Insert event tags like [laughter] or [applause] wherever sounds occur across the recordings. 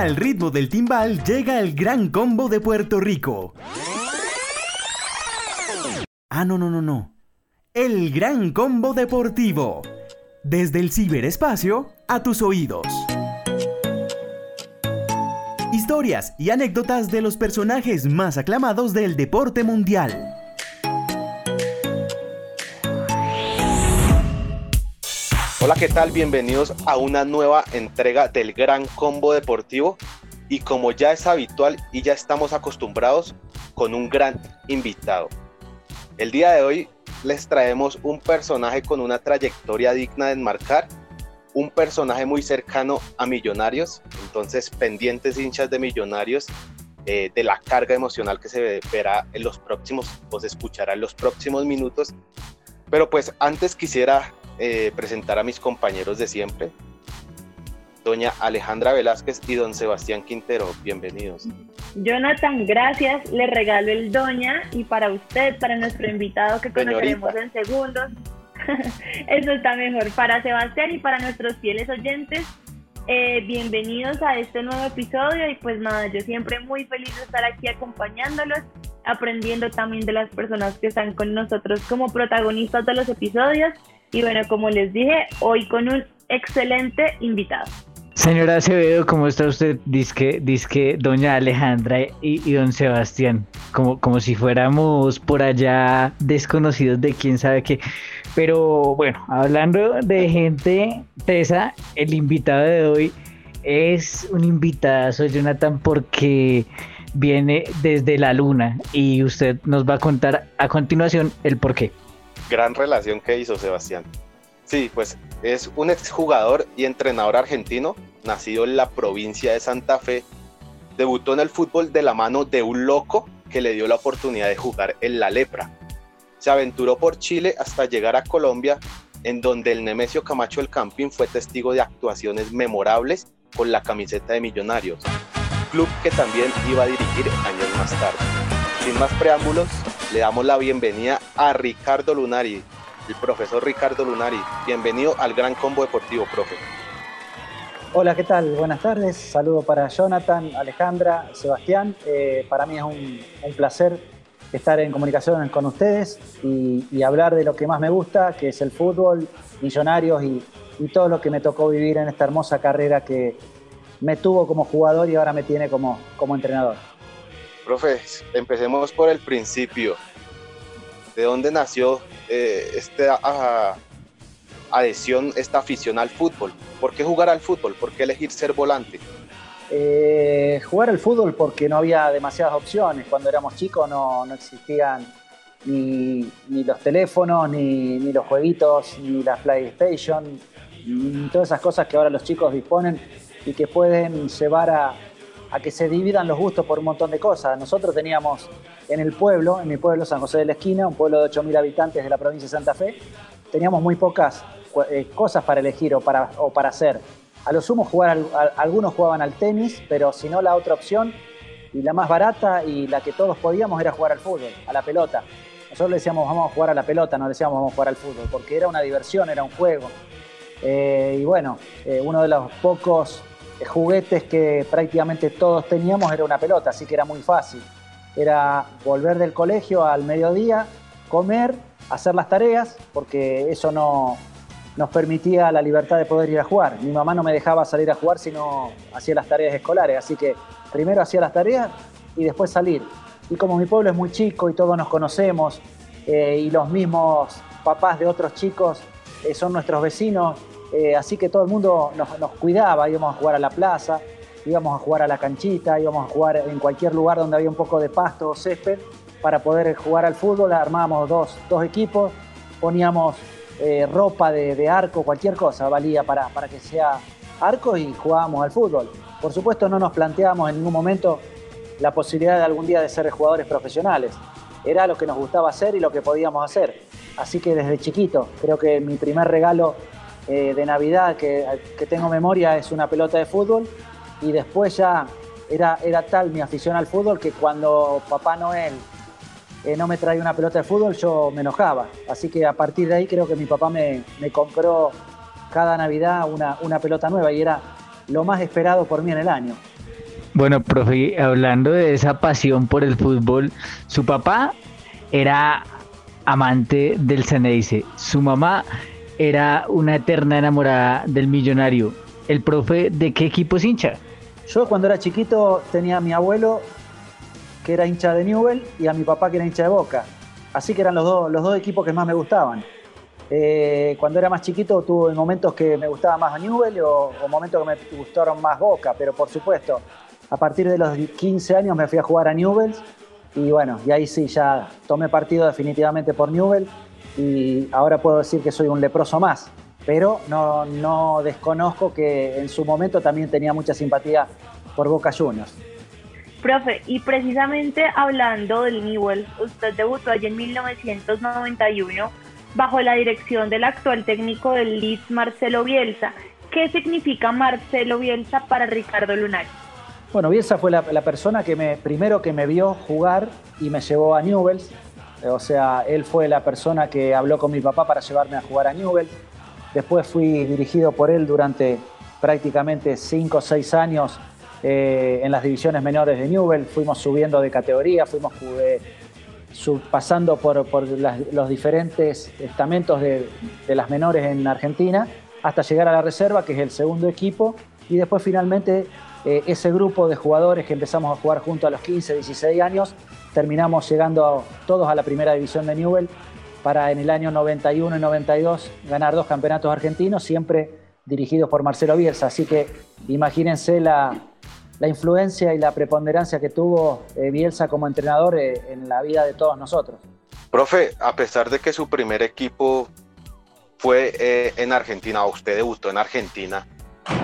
Al ritmo del timbal llega el gran combo de Puerto Rico. Ah, no, no, no, no. El gran combo deportivo. Desde el ciberespacio a tus oídos. Historias y anécdotas de los personajes más aclamados del deporte mundial. Hola, ¿qué tal? Bienvenidos a una nueva entrega del Gran Combo Deportivo. Y como ya es habitual y ya estamos acostumbrados, con un gran invitado. El día de hoy les traemos un personaje con una trayectoria digna de enmarcar, un personaje muy cercano a Millonarios, entonces pendientes hinchas de Millonarios eh, de la carga emocional que se verá en los próximos, o se escuchará en los próximos minutos. Pero pues antes quisiera eh, presentar a mis compañeros de siempre, doña Alejandra Velázquez y don Sebastián Quintero. Bienvenidos. Jonathan, gracias. Le regalo el doña y para usted, para nuestro invitado que conoceremos en segundos. [laughs] Eso está mejor. Para Sebastián y para nuestros fieles oyentes, eh, bienvenidos a este nuevo episodio y pues nada, yo siempre muy feliz de estar aquí acompañándolos, aprendiendo también de las personas que están con nosotros como protagonistas de los episodios y bueno, como les dije, hoy con un excelente invitado. Señora Acevedo, ¿cómo está usted? Disque, disque doña Alejandra y, don Sebastián, como, como si fuéramos por allá desconocidos de quién sabe qué. Pero bueno, hablando de gente tesa, el invitado de hoy es un invitado, Jonathan, porque viene desde la luna y usted nos va a contar a continuación el por qué gran relación que hizo Sebastián. Sí, pues es un exjugador y entrenador argentino, nacido en la provincia de Santa Fe. Debutó en el fútbol de la mano de un loco que le dio la oportunidad de jugar en la lepra. Se aventuró por Chile hasta llegar a Colombia, en donde el Nemesio Camacho del Campín fue testigo de actuaciones memorables con la camiseta de Millonarios, club que también iba a dirigir años más tarde. Sin más preámbulos, le damos la bienvenida a Ricardo Lunari, el profesor Ricardo Lunari. Bienvenido al Gran Combo Deportivo, profe. Hola, ¿qué tal? Buenas tardes. Saludo para Jonathan, Alejandra, Sebastián. Eh, para mí es un, placer estar en comunicación con ustedes y, hablar de lo que más me gusta, que es el fútbol, millonarios y, todo lo que me tocó vivir en esta hermosa carrera que me tuvo como jugador y ahora me tiene como, como entrenador. Profe, empecemos por el principio. ¿De dónde nació eh, esta adhesión, esta afición al fútbol? ¿Por qué jugar al fútbol? ¿Por qué elegir ser volante? Eh, jugar al fútbol porque no había demasiadas opciones. Cuando éramos chicos no, existían ni, los teléfonos, ni, ni, los jueguitos, ni la PlayStation, ni todas esas cosas que ahora los chicos disponen y que pueden llevar a, a que se dividan los gustos por un montón de cosas. Nosotros teníamos en el pueblo, en mi pueblo San José de la Esquina, un pueblo de 8.000 habitantes de la provincia de Santa Fe, teníamos muy pocas eh, cosas para elegir o para, o para hacer. A lo sumo jugar, algunos jugaban al tenis, pero si no la otra opción y la más barata y la que todos podíamos era jugar al fútbol, a la pelota. Nosotros le decíamos vamos a jugar a la pelota, no le decíamos vamos a jugar al fútbol, porque era una diversión, era un juego. Eh, y bueno, eh, uno de los pocos juguetes que prácticamente todos teníamos era una pelota, así que era muy fácil. Era volver del colegio al mediodía, comer, hacer las tareas, porque eso no nos permitía la libertad de poder ir a jugar. Mi mamá no me dejaba salir a jugar si no hacía las tareas escolares, así que primero hacía las tareas y después salir. Y como mi pueblo es muy chico y todos nos conocemos, eh, y los mismos papás de otros chicos eh, son nuestros vecinos, eh, así que todo el mundo nos, cuidaba, íbamos a jugar a la plaza, íbamos a jugar a la canchita, íbamos a jugar en cualquier lugar donde había un poco de pasto o césped para poder jugar al fútbol. Armábamos dos, equipos, poníamos eh, ropa de, arco, cualquier cosa valía para, para que sea arco y jugábamos al fútbol. Por supuesto no nos planteábamos en ningún momento la posibilidad de algún día de ser jugadores profesionales. Era lo que nos gustaba hacer y lo que podíamos hacer. Así que desde chiquito, creo que mi primer regalo eh, de Navidad que, tengo memoria es una pelota de fútbol y después ya era, era tal mi afición al fútbol que cuando Papá Noel eh, no me traía una pelota de fútbol yo me enojaba. Así que a partir de ahí creo que mi papá me, compró cada Navidad una, una pelota nueva y era lo más esperado por mí en el año. Bueno, profe, hablando de esa pasión por el fútbol, su papá era amante del Ceneice, su mamá era una eterna enamorada del millonario. ¿El profe de qué equipo es hincha? Yo cuando era chiquito tenía a mi abuelo que era hincha de Newell y a mi papá que era hincha de Boca. Así que eran los dos, los dos equipos que más me gustaban. Eh, cuando era más chiquito tuve momentos que me gustaba más Newell o, o, momentos que me gustaron más Boca, pero por supuesto, a partir de los 15 años me fui a jugar a Newell y bueno, y ahí sí ya tomé partido definitivamente por Newell y ahora puedo decir que soy un leproso más, pero no, no desconozco que en su momento también tenía mucha simpatía por Boca Juniors. Profe, y precisamente hablando del Newell, usted debutó allí en 1991 bajo la dirección del actual técnico del Leeds, Marcelo Bielsa. ¿Qué significa Marcelo Bielsa para Ricardo Lunari? Bueno, Bielsa fue la, la, persona que me, primero que me vio jugar y me llevó a Newell's. O sea, él fue la persona que habló con mi papá para llevarme a jugar a Newell's. Después fui dirigido por él durante prácticamente 5 o 6 años eh, en las divisiones menores de Newell. Fuimos subiendo de categoría, fuimos eh, pasando por, los diferentes estamentos de, de las menores en Argentina hasta llegar a la reserva, que es el segundo equipo. Y después finalmente eh, ese grupo de jugadores que empezamos a jugar junto a los 15, 16 años, terminamos llegando todos a la primera división de Newell para en el año 91 y 92 ganar dos campeonatos argentinos, siempre dirigidos por Marcelo Bielsa. Así que imagínense la, la influencia y la preponderancia que tuvo eh, Bielsa como entrenador eh, en la vida de todos nosotros. Profe, a pesar de que su primer equipo fue eh, en Argentina, o usted debutó en Argentina,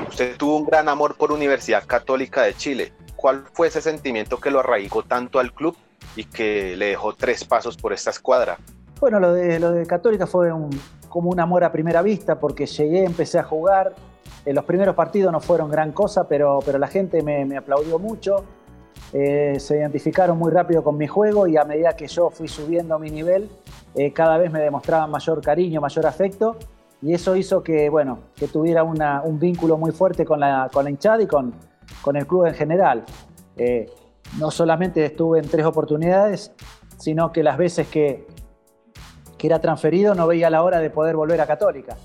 usted tuvo un gran amor por Universidad Católica de Chile. ¿Cuál fue ese sentimiento que lo arraigó tanto al club y que le dejó tres pasos por esta escuadra? Bueno, lo de, lo de Católica fue un, como un amor a primera vista porque llegué, empecé a jugar. Eh, los primeros partidos no fueron gran cosa, pero, pero la gente me, me aplaudió mucho. Eh, se identificaron muy rápido con mi juego y a medida que yo fui subiendo mi nivel, eh, cada vez me demostraban mayor cariño, mayor afecto. Y eso hizo que, bueno, que tuviera una, un vínculo muy fuerte con la, con la hinchada y con, con el club en general. Eh, no solamente estuve en tres oportunidades, sino que las veces que, que era transferido no veía la hora de poder volver a Católica.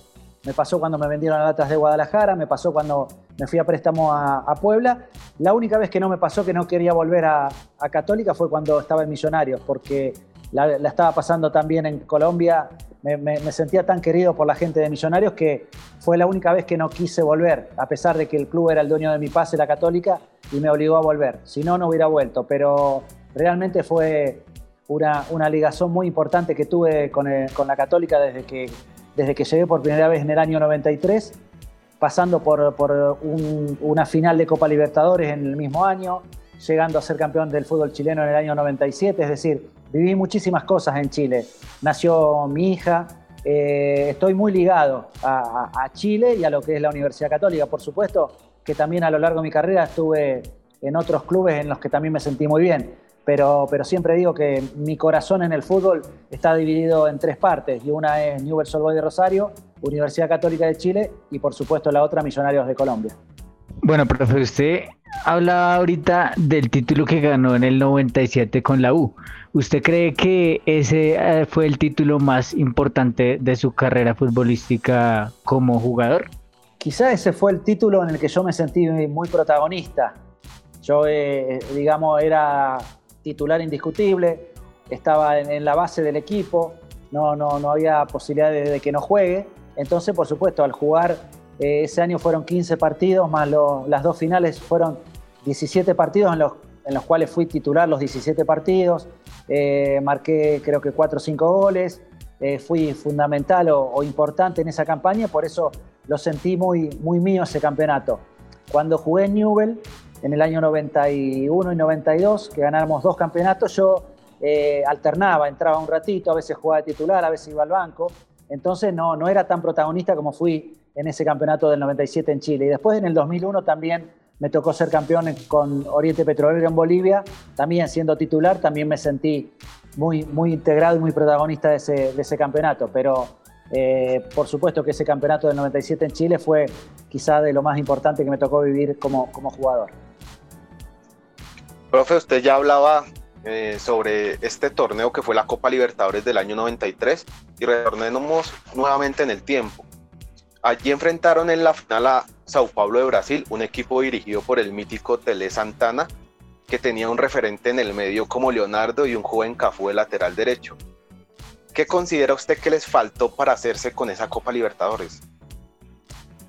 Me pasó cuando me vendieron a Latas de Guadalajara, me pasó cuando me fui a préstamo a, Puebla. La única vez que no me pasó que no quería volver a, a Católica fue cuando estaba en Millonarios, porque la, estaba pasando también en Colombia. Me, me, me, sentía tan querido por la gente de Millonarios que fue la única vez que no quise volver, a pesar de que el club era el dueño de mi pase, la Católica, y me obligó a volver. Si no, no hubiera vuelto. Pero realmente fue una, una ligazón muy importante que tuve con, el, con la Católica desde que, desde que llegué por primera vez en el año 93, pasando por, por un, una final de Copa Libertadores en el mismo año, llegando a ser campeón del fútbol chileno en el año 97, es decir, viví muchísimas cosas en Chile. Nació mi hija, eh, estoy muy ligado a, a, a, Chile y a lo que es la Universidad Católica, por supuesto que también a lo largo de mi carrera estuve en otros clubes en los que también me sentí muy bien pero, pero siempre digo que mi corazón en el fútbol está dividido en tres partes, y una es Newell's Old Boys de Rosario, Universidad Católica de Chile y por supuesto la otra Millonarios de Colombia. Bueno, profe, usted hablaba ahorita del título que ganó en el 97 con la U. ¿Usted cree que ese eh, fue el título más importante de su carrera futbolística como jugador? Quizá ese fue el título en el que yo me sentí muy protagonista. Yo, eh, digamos, era titular indiscutible, estaba en, la base del equipo, no, no, no había posibilidad de, que no juegue. Entonces, por supuesto, al jugar eh, ese año fueron 15 partidos, más las dos finales fueron 17 partidos en los, en los, cuales fui titular los 17 partidos, eh, marqué creo que 4 o 5 goles, eh, fui fundamental o, importante en esa campaña, por eso lo sentí muy, muy mío ese campeonato. Cuando jugué en Newell, en el año 91 y 92, que ganamos dos campeonatos, yo alternaba, entraba un ratito, a veces jugaba de titular, a veces iba al banco, entonces no, no era tan protagonista como fui en ese campeonato del 97 en Chile. Y después en el 2001 también me tocó ser campeón con Oriente Petrolero en Bolivia, también siendo titular, también me sentí muy, muy integrado y muy protagonista de ese, de ese campeonato, pero eh, por supuesto que ese campeonato del 97 en Chile fue quizá de lo más importante que me tocó vivir como, como jugador. Profe, usted ya hablaba eh, sobre este torneo que fue la Copa Libertadores del año 93 y retornemos nuevamente en el tiempo. Allí enfrentaron en la final a Sao Paulo de Brasil, un equipo dirigido por el mítico Tele Santana, que tenía un referente en el medio como Leonardo y un joven Cafú de lateral derecho. ¿Qué considera usted que les faltó para hacerse con esa Copa Libertadores?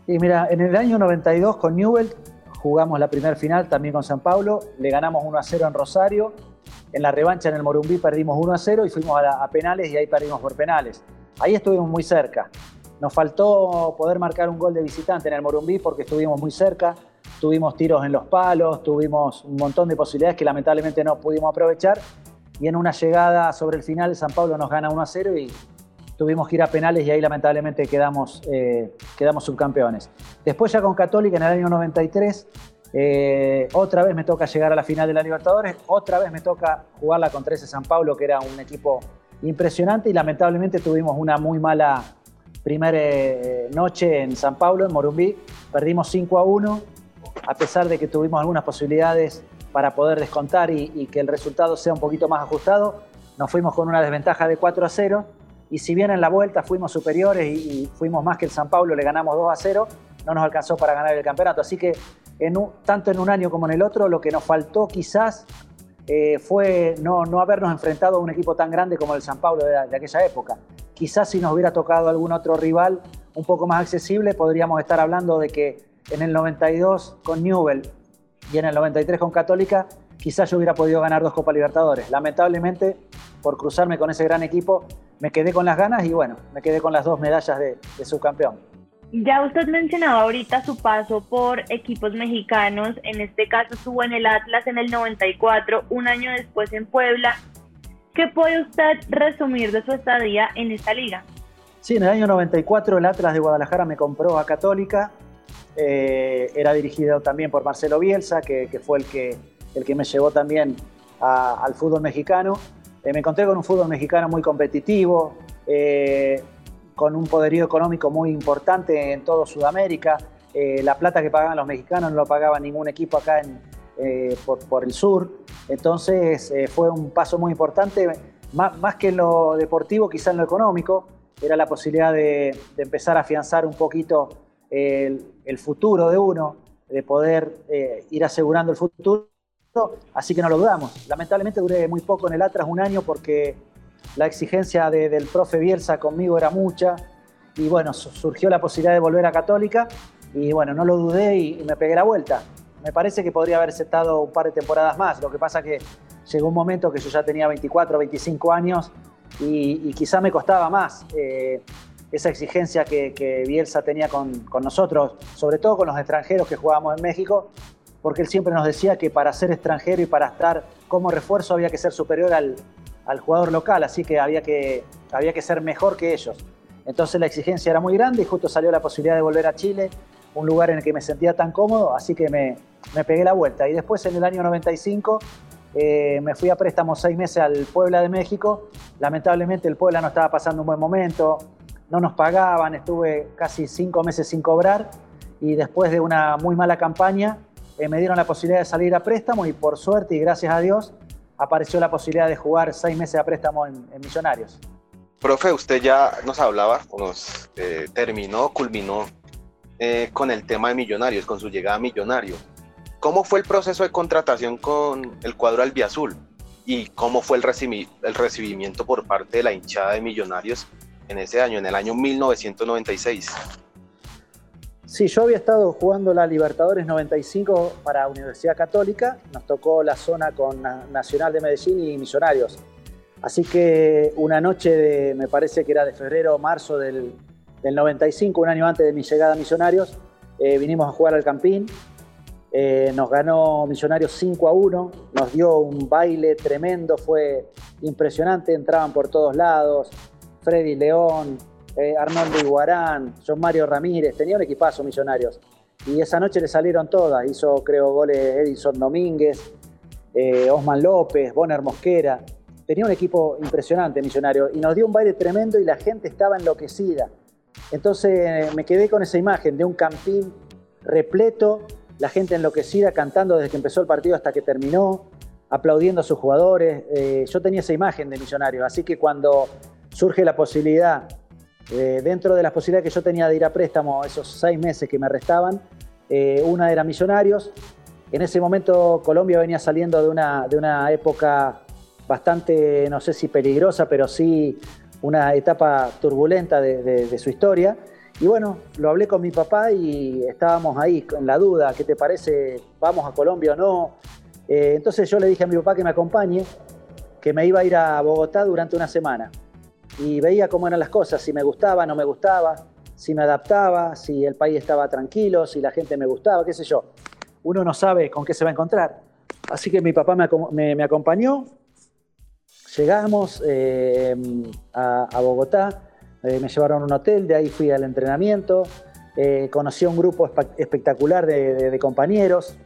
Y mira, en el año 92 con Newell jugamos la primera final también con San Paulo, le ganamos 1 a 0 en Rosario, en la revancha en el Morumbí perdimos 1 a 0 y fuimos a, penales y ahí perdimos por penales. Ahí estuvimos muy cerca. Nos faltó poder marcar un gol de visitante en el Morumbí porque estuvimos muy cerca, tuvimos tiros en los palos, tuvimos un montón de posibilidades que lamentablemente no pudimos aprovechar y en una llegada sobre el final San Pablo nos gana 1 a 0 y tuvimos que ir a penales y ahí lamentablemente quedamos, eh, quedamos subcampeones. Después ya con Católica en el año 93, eh, otra vez me toca llegar a la final de la Libertadores, otra vez me toca jugarla contra ese San Pablo que era un equipo impresionante y lamentablemente tuvimos una muy mala primera eh, noche en San Pablo, en Morumbí, perdimos 5 a 1, a pesar de que tuvimos algunas posibilidades para poder descontar y, que el resultado sea un poquito más ajustado, nos fuimos con una desventaja de 4 a 0 y si bien en la vuelta fuimos superiores y, fuimos más que el San Pablo, le ganamos 2 a 0, no nos alcanzó para ganar el campeonato. Así que tanto en un año como en el otro, lo que nos faltó quizás eh, fue no, no, habernos enfrentado a un equipo tan grande como el San Pablo de, aquella época. Quizás si nos hubiera tocado algún otro rival un poco más accesible, podríamos estar hablando de que en el 92 con Newell y en el 93 con Católica, quizás yo hubiera podido ganar dos Copas Libertadores. Lamentablemente, por cruzarme con ese gran equipo, me quedé con las ganas y bueno, me quedé con las dos medallas de, subcampeón. Ya usted mencionaba ahorita su paso por equipos mexicanos, en este caso estuvo en el Atlas en el 94, un año después en Puebla. ¿Qué puede usted resumir de su estadía en esta liga? Sí, en el año 94 el Atlas de Guadalajara me compró a Católica, eh, era dirigido también por Marcelo Bielsa, que, fue el que, el que me llevó también al fútbol mexicano. Eh, me encontré con un fútbol mexicano muy competitivo, eh, con un poderío económico muy importante en todo Sudamérica. Eh, la plata que pagaban los mexicanos no lo pagaba ningún equipo acá en, por, el sur. Entonces fue un paso muy importante, más, que en lo deportivo, quizá en lo económico. Era la posibilidad de, empezar a afianzar un poquito el, el, futuro de uno, de poder ir asegurando el futuro así que no lo dudamos. Lamentablemente duré muy poco en el Atlas, un año, porque la exigencia del profe Bielsa conmigo era mucha y bueno, surgió la posibilidad de volver a Católica y bueno, no lo dudé y, me pegué la vuelta. Me parece que podría haberse estado un par de temporadas más, lo que pasa que llegó un momento que yo ya tenía 24, 25 años y, quizá me costaba más eh, esa exigencia que, Bielsa tenía con, con nosotros, sobre todo con los extranjeros que jugábamos en México, porque él siempre nos decía que para ser extranjero y para estar como refuerzo había que ser superior al, jugador local, así que había, que había que ser mejor que ellos. Entonces la exigencia era muy grande y justo salió la posibilidad de volver a Chile, un lugar en el que me sentía tan cómodo, así que me, pegué la vuelta. Y después en el año 95 eh, me fui a préstamo seis meses al Puebla de México. Lamentablemente el Puebla no estaba pasando un buen momento, no nos pagaban, estuve casi cinco meses sin cobrar y después de una muy mala campaña eh, me dieron la posibilidad de salir a préstamo y por suerte y gracias a Dios apareció la posibilidad de jugar seis meses a préstamo en, Millonarios. Profe, usted ya nos hablaba, nos eh, terminó, culminó eh, con el tema de Millonarios, con su llegada a Millonario. ¿Cómo fue el proceso de contratación con el cuadro albiazul? ¿Y cómo fue el, el recibimiento por parte de la hinchada de Millonarios en ese año, en el año 1996? Sí, yo había estado jugando la Libertadores 95 para Universidad Católica, nos tocó la zona con Nacional de Medellín y Millonarios. Así que una noche de, me parece que era de febrero o marzo del, 95, un año antes de mi llegada a Millonarios, eh, vinimos a jugar al Campín. Eh, nos ganó Millonarios 5 a 1, nos dio un baile tremendo, fue impresionante, entraban por todos lados, Freddy León, eh, Armando Iguarán, John Mario Ramírez, tenía un equipazo Millonarios. Y esa noche le salieron todas, hizo creo goles Edison Domínguez, eh, Osman López, Bonner Mosquera. Tenía un equipo impresionante Millonario y nos dio un baile tremendo y la gente estaba enloquecida. Entonces me quedé con esa imagen de un campín repleto, la gente enloquecida cantando desde que empezó el partido hasta que terminó. aplaudiendo a sus jugadores. Eh, yo tenía esa imagen de millonario, así que cuando surge la posibilidad, eh, dentro de las posibilidades que yo tenía de ir a préstamo esos seis meses que me restaban, eh, una era Millonarios. En ese momento Colombia venía saliendo de una, de una época bastante, no sé si peligrosa, pero sí una etapa turbulenta de, su historia. Y bueno, lo hablé con mi papá y estábamos ahí en la duda, ¿qué te parece? ¿Vamos a Colombia o no? Eh, entonces yo le dije a mi papá que me acompañe, que me iba a ir a Bogotá durante una semana. Y veía cómo eran las cosas, si me gustaba, no me gustaba, si me adaptaba, si el país estaba tranquilo, si la gente me gustaba, qué sé yo. Uno no sabe con qué se va a encontrar. Así que mi papá me, acompañó, llegamos eh, a, Bogotá, eh, me llevaron a un hotel, de ahí fui al entrenamiento, conocí a un grupo espectacular de compañeros,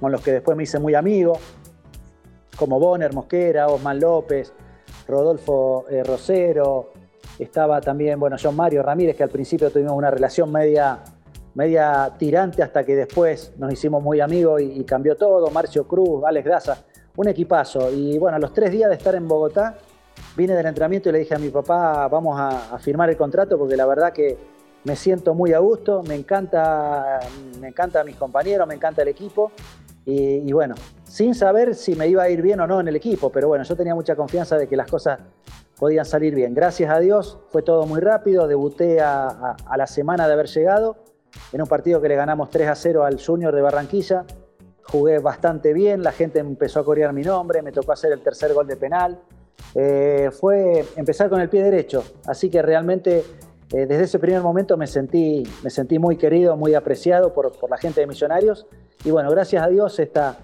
con los que después me hice muy amigo, como Bonner Mosquera, Osman López, Rodolfo eh, Rosero, estaba también, bueno, John Mario Ramírez, que al principio tuvimos una relación media, media tirante hasta que después nos hicimos muy amigos y, cambió todo, Marcio Cruz, Alex Daza, un equipazo. Y bueno, a los tres días de estar en Bogotá, vine del entrenamiento y le dije a mi papá, vamos a, a firmar el contrato porque la verdad que me siento muy a gusto, me encanta, me encanta mis compañeros, me encanta el equipo y, bueno, sin saber si me iba a ir bien o no en el equipo, pero bueno, yo tenía mucha confianza de que las cosas podían salir bien. Gracias a Dios fue todo muy rápido, debuté a, la semana de haber llegado en un partido que le ganamos 3 a 0 al Junior de Barranquilla. Jugué bastante bien, la gente empezó a corear mi nombre, me tocó hacer el tercer gol de penal. Eh, fue empezar con el pie derecho, así que realmente eh, desde ese primer momento me sentí, me sentí muy querido, muy apreciado por, por la gente de Millonarios y bueno, gracias a Dios esta,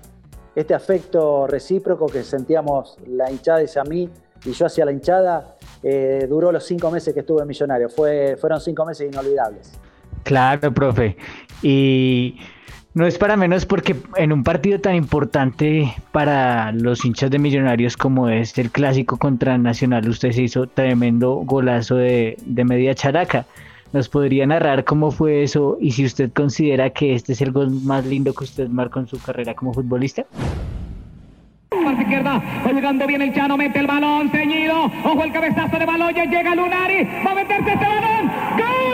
este afecto recíproco que sentíamos la hinchada hacia mí y yo hacia la hinchada eh, duró los cinco meses que estuve en Millonario. Fue, fueron cinco meses inolvidables. Claro, profe. Y no es para menos porque en un partido tan importante para los hinchas de Millonarios como es el clásico contra Nacional, usted se hizo tremendo golazo de, media characa. ¿Nos podría narrar cómo fue eso y si usted considera que este es el gol más lindo que usted marcó en su carrera como futbolista? Parte izquierda, va llegando bien el Chano, mete el balón, ceñido, ojo el cabezazo de ya llega Lunari, va a meterse este balón, ¡gol!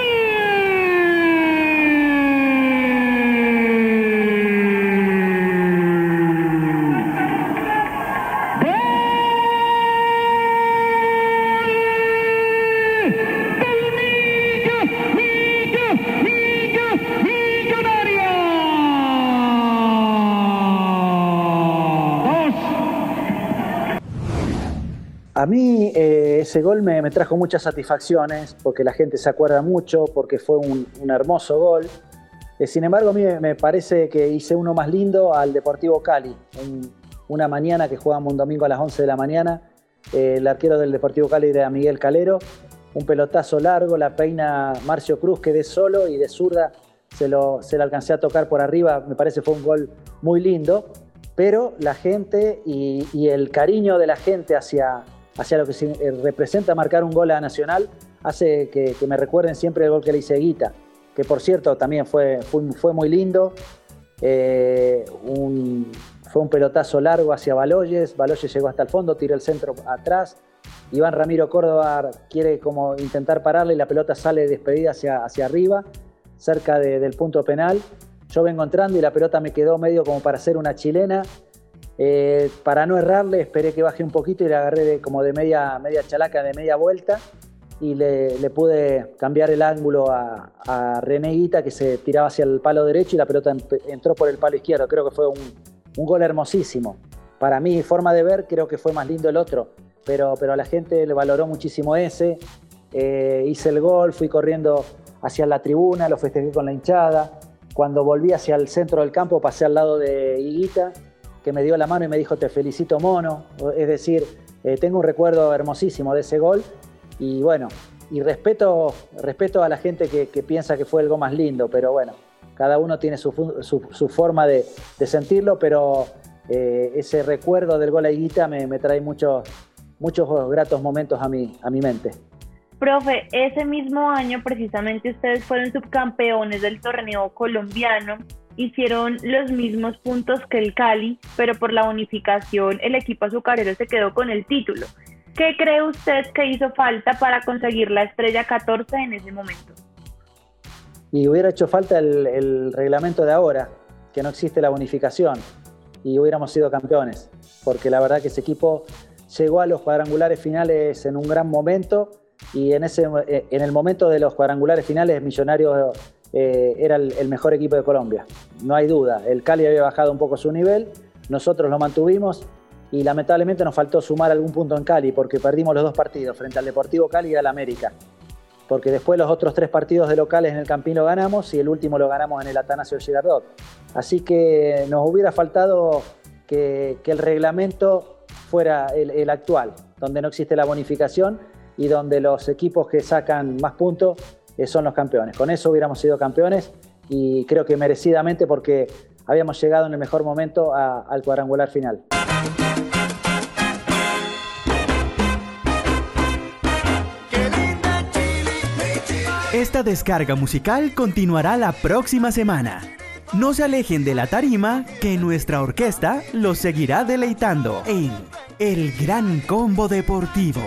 Eh, ese gol me, trajo muchas satisfacciones porque la gente se acuerda mucho, porque fue un, hermoso gol. Eh, sin embargo, a mí me parece que hice uno más lindo al Deportivo Cali. una mañana que jugamos un domingo a las 11 de la mañana, eh, el arquero del Deportivo Cali era Miguel Calero. Un pelotazo largo, la peina Marcio Cruz, quedé solo y de zurda se lo, se alcancé a tocar por arriba. Me parece fue un gol muy lindo pero la gente y, el cariño de la gente hacia, hacia lo que eh, representa marcar un gol a Nacional, hace que, me recuerden siempre el gol que le hice Guita, que por cierto también fue, fue, muy lindo. Eh, fue un pelotazo largo hacia Baloyes, Baloyes llegó hasta el fondo, tiró el centro atrás. Iván Ramiro Córdoba quiere como intentar pararle y la pelota sale despedida hacia, hacia arriba, cerca del punto penal. Yo vengo entrando y la pelota me quedó medio como para hacer una chilena eh, para no errarle, esperé que baje un poquito y le agarré como de media, media chalaca, de media vuelta, y le, pude cambiar el ángulo a, a Reneguita, que se tiraba hacia el palo derecho y la pelota entró por el palo izquierdo. Creo que fue un, gol hermosísimo. Para mi forma de ver, creo que fue más lindo el otro, pero, pero a la gente le valoró muchísimo ese. Eh, hice el gol, fui corriendo hacia la tribuna, lo festejé con la hinchada. Cuando volví hacia el centro del campo, pasé al lado de Higuita que me dio la mano y me dijo te felicito mono, es decir, eh, tengo un recuerdo hermosísimo de ese gol y bueno, y respeto, respeto a la gente que, piensa que fue algo más lindo, pero bueno, cada uno tiene su, forma de, sentirlo, pero eh, ese recuerdo del gol a Higuita me, trae muchos, muchos gratos momentos a mi, a mi mente. Profe, ese mismo año precisamente ustedes fueron subcampeones del torneo colombiano hicieron los mismos puntos que el Cali, pero por la unificación el equipo azucarero se quedó con el título. ¿Qué cree usted que hizo falta para conseguir la estrella 14 en ese momento? Y hubiera hecho falta el, reglamento de ahora, que no existe la bonificación, y hubiéramos sido campeones, porque la verdad que ese equipo llegó a los cuadrangulares finales en un gran momento y en, ese, en el momento de los cuadrangulares finales Millonarios eh, era el, mejor equipo de Colombia, no hay duda. El Cali había bajado un poco su nivel, nosotros lo mantuvimos y lamentablemente nos faltó sumar algún punto en Cali porque perdimos los dos partidos frente al Deportivo Cali y al América. Porque después los otros tres partidos de locales en el Campín lo ganamos y el último lo ganamos en el Atanasio Girardot. Así que nos hubiera faltado que, el reglamento fuera el, actual, donde no existe la bonificación y donde los equipos que sacan más puntos son los campeones. Con eso hubiéramos sido campeones y creo que merecidamente porque habíamos llegado en el mejor momento al cuadrangular final. Esta descarga musical continuará la próxima semana. No se alejen de la tarima que nuestra orquesta los seguirá deleitando en El Gran Combo Deportivo.